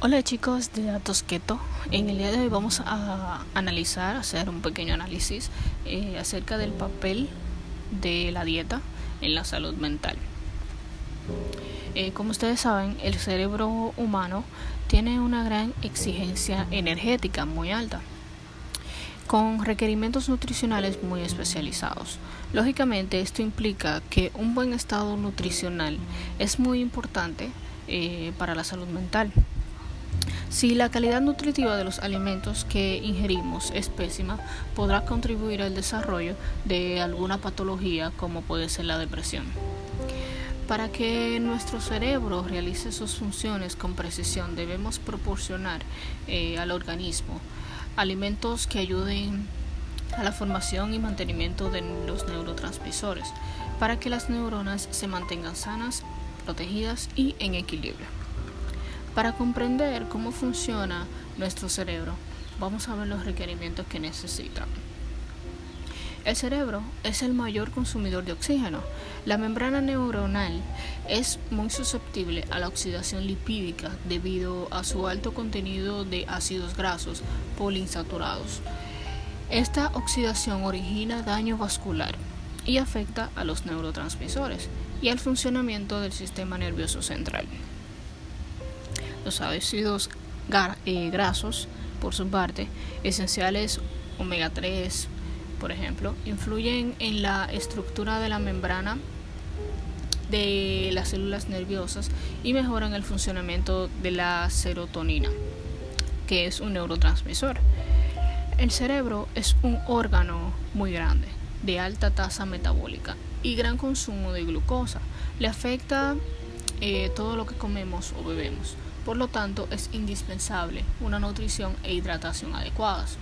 Hola chicos de Datos Keto. En el día de hoy vamos a analizar, hacer un pequeño análisis eh, acerca del papel de la dieta en la salud mental. Eh, como ustedes saben, el cerebro humano tiene una gran exigencia energética muy alta, con requerimientos nutricionales muy especializados. Lógicamente, esto implica que un buen estado nutricional es muy importante eh, para la salud mental. Si la calidad nutritiva de los alimentos que ingerimos es pésima, podrá contribuir al desarrollo de alguna patología como puede ser la depresión. Para que nuestro cerebro realice sus funciones con precisión, debemos proporcionar eh, al organismo alimentos que ayuden a la formación y mantenimiento de los neurotransmisores, para que las neuronas se mantengan sanas, protegidas y en equilibrio. Para comprender cómo funciona nuestro cerebro, vamos a ver los requerimientos que necesita. El cerebro es el mayor consumidor de oxígeno. La membrana neuronal es muy susceptible a la oxidación lipídica debido a su alto contenido de ácidos grasos poliinsaturados. Esta oxidación origina daño vascular y afecta a los neurotransmisores y al funcionamiento del sistema nervioso central. Los ácidos eh, grasos, por su parte, esenciales omega 3, por ejemplo, influyen en la estructura de la membrana de las células nerviosas y mejoran el funcionamiento de la serotonina, que es un neurotransmisor. El cerebro es un órgano muy grande, de alta tasa metabólica y gran consumo de glucosa. Le afecta eh, todo lo que comemos o bebemos. Por lo tanto, es indispensable una nutrición e hidratación adecuadas.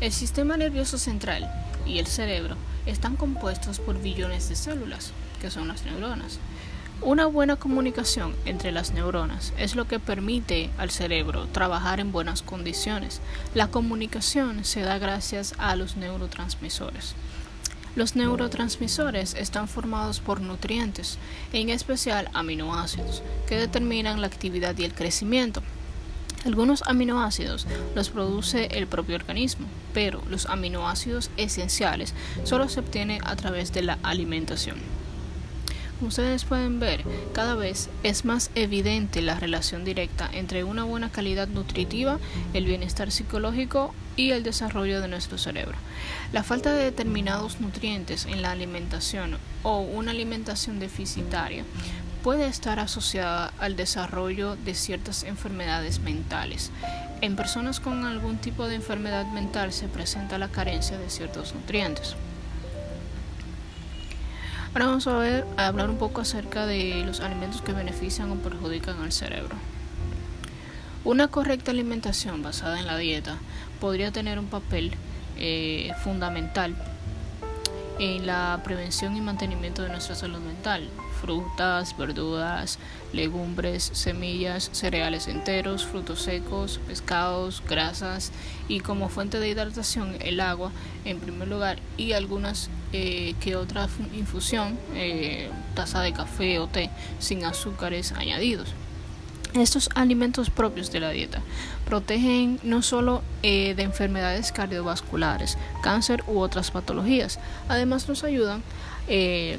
El sistema nervioso central y el cerebro están compuestos por billones de células, que son las neuronas. Una buena comunicación entre las neuronas es lo que permite al cerebro trabajar en buenas condiciones. La comunicación se da gracias a los neurotransmisores. Los neurotransmisores están formados por nutrientes, en especial aminoácidos, que determinan la actividad y el crecimiento. Algunos aminoácidos los produce el propio organismo, pero los aminoácidos esenciales solo se obtienen a través de la alimentación. Como ustedes pueden ver, cada vez es más evidente la relación directa entre una buena calidad nutritiva, el bienestar psicológico y el desarrollo de nuestro cerebro. La falta de determinados nutrientes en la alimentación o una alimentación deficitaria puede estar asociada al desarrollo de ciertas enfermedades mentales. En personas con algún tipo de enfermedad mental se presenta la carencia de ciertos nutrientes. Ahora vamos a hablar un poco acerca de los alimentos que benefician o perjudican al cerebro. Una correcta alimentación basada en la dieta podría tener un papel eh, fundamental en la prevención y mantenimiento de nuestra salud mental. Frutas, verduras, legumbres, semillas, cereales enteros, frutos secos, pescados, grasas y como fuente de hidratación el agua en primer lugar y algunas eh, que otra infusión, eh, taza de café o té sin azúcares añadidos. Estos alimentos propios de la dieta protegen no solo eh, de enfermedades cardiovasculares, cáncer u otras patologías, además nos ayudan eh,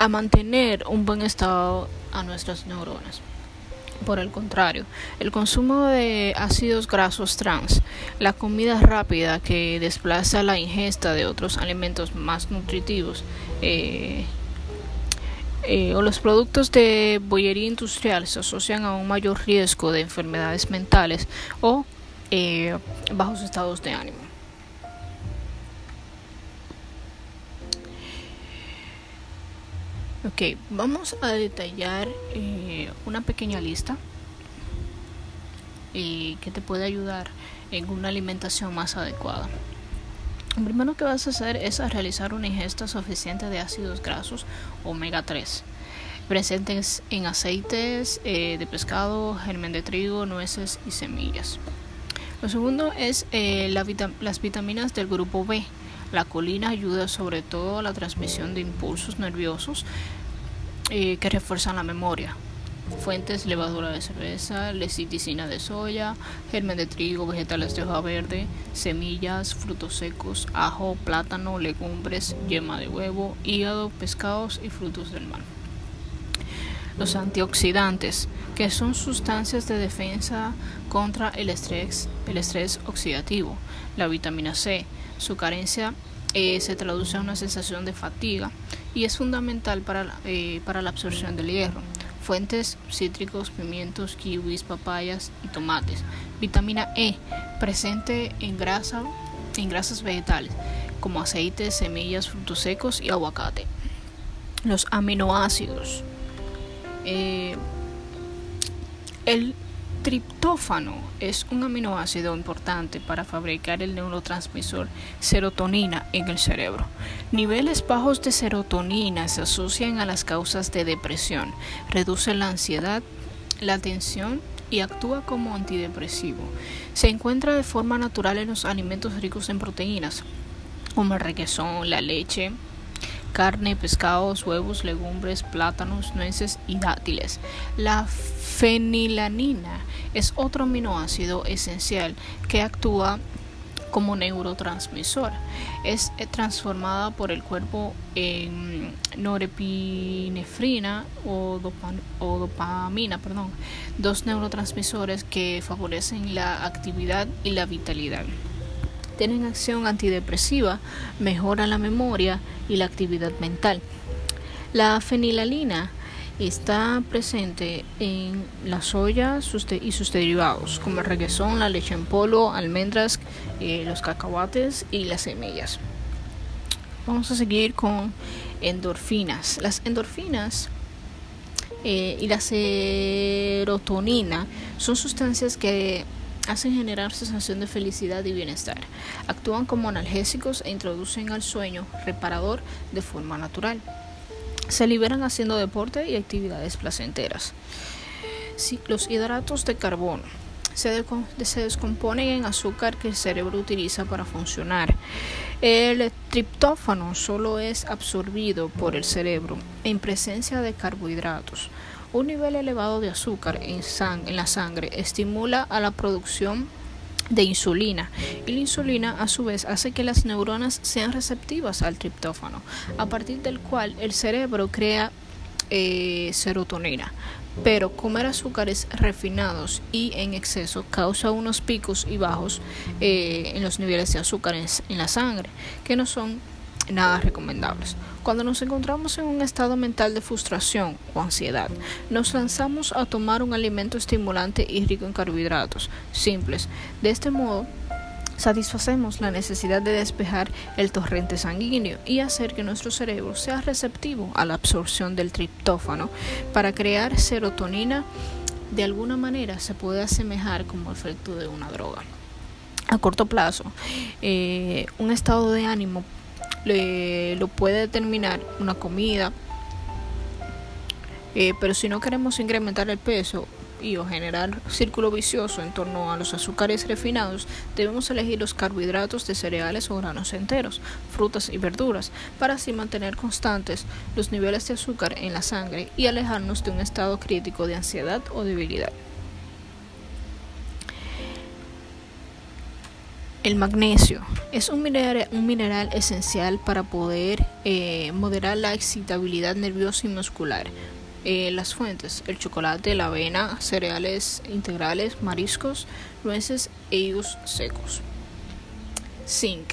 a mantener un buen estado a nuestras neuronas. Por el contrario, el consumo de ácidos grasos trans, la comida rápida que desplaza la ingesta de otros alimentos más nutritivos, eh, eh, o los productos de bollería industrial se asocian a un mayor riesgo de enfermedades mentales o eh, bajos estados de ánimo. Ok, vamos a detallar eh, una pequeña lista que te puede ayudar en una alimentación más adecuada. Lo primero que vas a hacer es realizar una ingesta suficiente de ácidos grasos omega 3 presentes en aceites eh, de pescado, germen de trigo, nueces y semillas. Lo segundo es eh, las vitaminas del grupo B. La colina ayuda sobre todo a la transmisión de impulsos nerviosos eh, que refuerzan la memoria. Fuentes, levadura de cerveza, leciticina de soya, germen de trigo, vegetales de hoja verde, semillas, frutos secos, ajo, plátano, legumbres, yema de huevo, hígado, pescados y frutos del mar. Los antioxidantes, que son sustancias de defensa contra el estrés, el estrés oxidativo. La vitamina C, su carencia eh, se traduce a una sensación de fatiga y es fundamental para, eh, para la absorción del hierro. Fuentes cítricos, pimientos, kiwis, papayas y tomates. Vitamina E, presente en grasa, en grasas vegetales, como aceites, semillas, frutos secos y aguacate. Los aminoácidos. Eh, el triptófano es un aminoácido importante para fabricar el neurotransmisor serotonina en el cerebro. Niveles bajos de serotonina se asocian a las causas de depresión, reduce la ansiedad, la tensión y actúa como antidepresivo. Se encuentra de forma natural en los alimentos ricos en proteínas, como el requesón, la leche, carne, pescados, huevos, legumbres, plátanos, nueces y dátiles. La fenilanina es otro aminoácido esencial que actúa como neurotransmisor. Es eh, transformada por el cuerpo en norepinefrina o, o, dopamina, perdón, dos neurotransmisores que favorecen la actividad y la vitalidad tienen acción antidepresiva, mejora la memoria y la actividad mental. La fenilalina está presente en la soya y sus derivados, como el requesón, la leche en polvo, almendras, eh, los cacahuates y las semillas. Vamos a seguir con endorfinas. Las endorfinas eh, y la serotonina son sustancias que hacen generar sensación de felicidad y bienestar. Actúan como analgésicos e introducen al sueño reparador de forma natural. Se liberan haciendo deporte y actividades placenteras. los hidratos de carbono se, se, descomponen en azúcar que el cerebro utiliza para funcionar. El triptófano solo es absorbido por el cerebro en presencia de carbohidratos. Un nivel elevado de azúcar en, la sangre estimula a la producción de insulina y la insulina a su vez hace que las neuronas sean receptivas al triptófano, a partir del cual el cerebro crea eh, serotonina. Pero comer azúcares refinados y en exceso causa unos picos y bajos eh, en los niveles de azúcar en la sangre, que no son nada recomendables. Cuando nos encontramos en un estado mental de frustración o ansiedad, nos lanzamos a tomar un alimento estimulante y rico en carbohidratos simples. De este modo, satisfacemos la necesidad de despejar el torrente sanguíneo y hacer que nuestro cerebro sea receptivo a la absorción del triptófano para crear serotonina. De alguna manera se puede asemejar como efecto de una droga. A corto plazo, eh, un estado de ánimo lo puede determinar una comida. Eh, pero si no queremos incrementar el peso y o generar círculo vicioso en torno a los azúcares refinados, debemos elegir los carbohidratos de cereales o granos enteros, frutas y verduras, para así mantener constantes los niveles de azúcar en la sangre y alejarnos de un estado crítico de ansiedad o debilidad. El magnesio es un mineral, esencial para poder eh, moderar la excitabilidad nerviosa y muscular. Eh, las fuentes, el chocolate, la avena, cereales integrales, mariscos, nueces e higos secos. Zinc.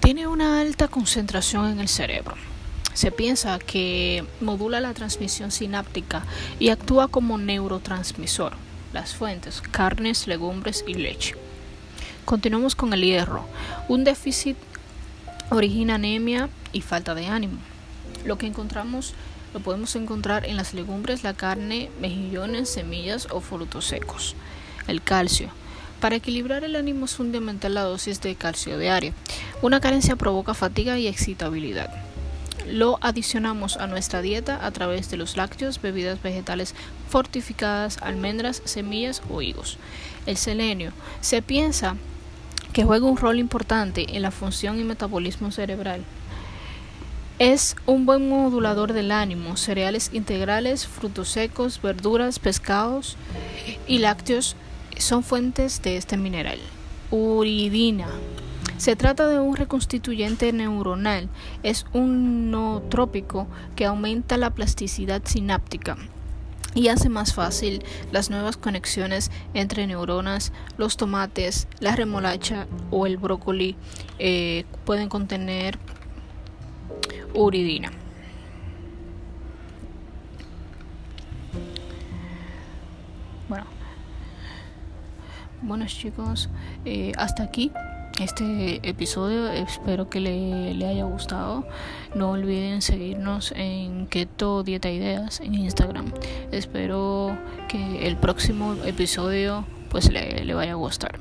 Tiene una alta concentración en el cerebro. Se piensa que modula la transmisión sináptica y actúa como neurotransmisor. Las fuentes, carnes, legumbres y leche. Continuamos con el hierro. Un déficit origina anemia y falta de ánimo. Lo que encontramos lo podemos encontrar en las legumbres, la carne, mejillones, semillas o frutos secos. El calcio. Para equilibrar el ánimo es fundamental la dosis de calcio diaria. Una carencia provoca fatiga y excitabilidad. Lo adicionamos a nuestra dieta a través de los lácteos, bebidas vegetales fortificadas, almendras, semillas o higos. El selenio. Se piensa que juega un rol importante en la función y metabolismo cerebral. Es un buen modulador del ánimo. Cereales integrales, frutos secos, verduras, pescados y lácteos son fuentes de este mineral. Uridina. Se trata de un reconstituyente neuronal. Es un nootrópico que aumenta la plasticidad sináptica y hace más fácil las nuevas conexiones entre neuronas. Los tomates, la remolacha o el brócoli eh, pueden contener uridina. Bueno, buenos chicos, eh, hasta aquí este episodio. Espero que le, haya gustado. No olviden seguirnos en Keto Dieta Ideas en Instagram. Espero que el próximo episodio pues le vaya a gustar.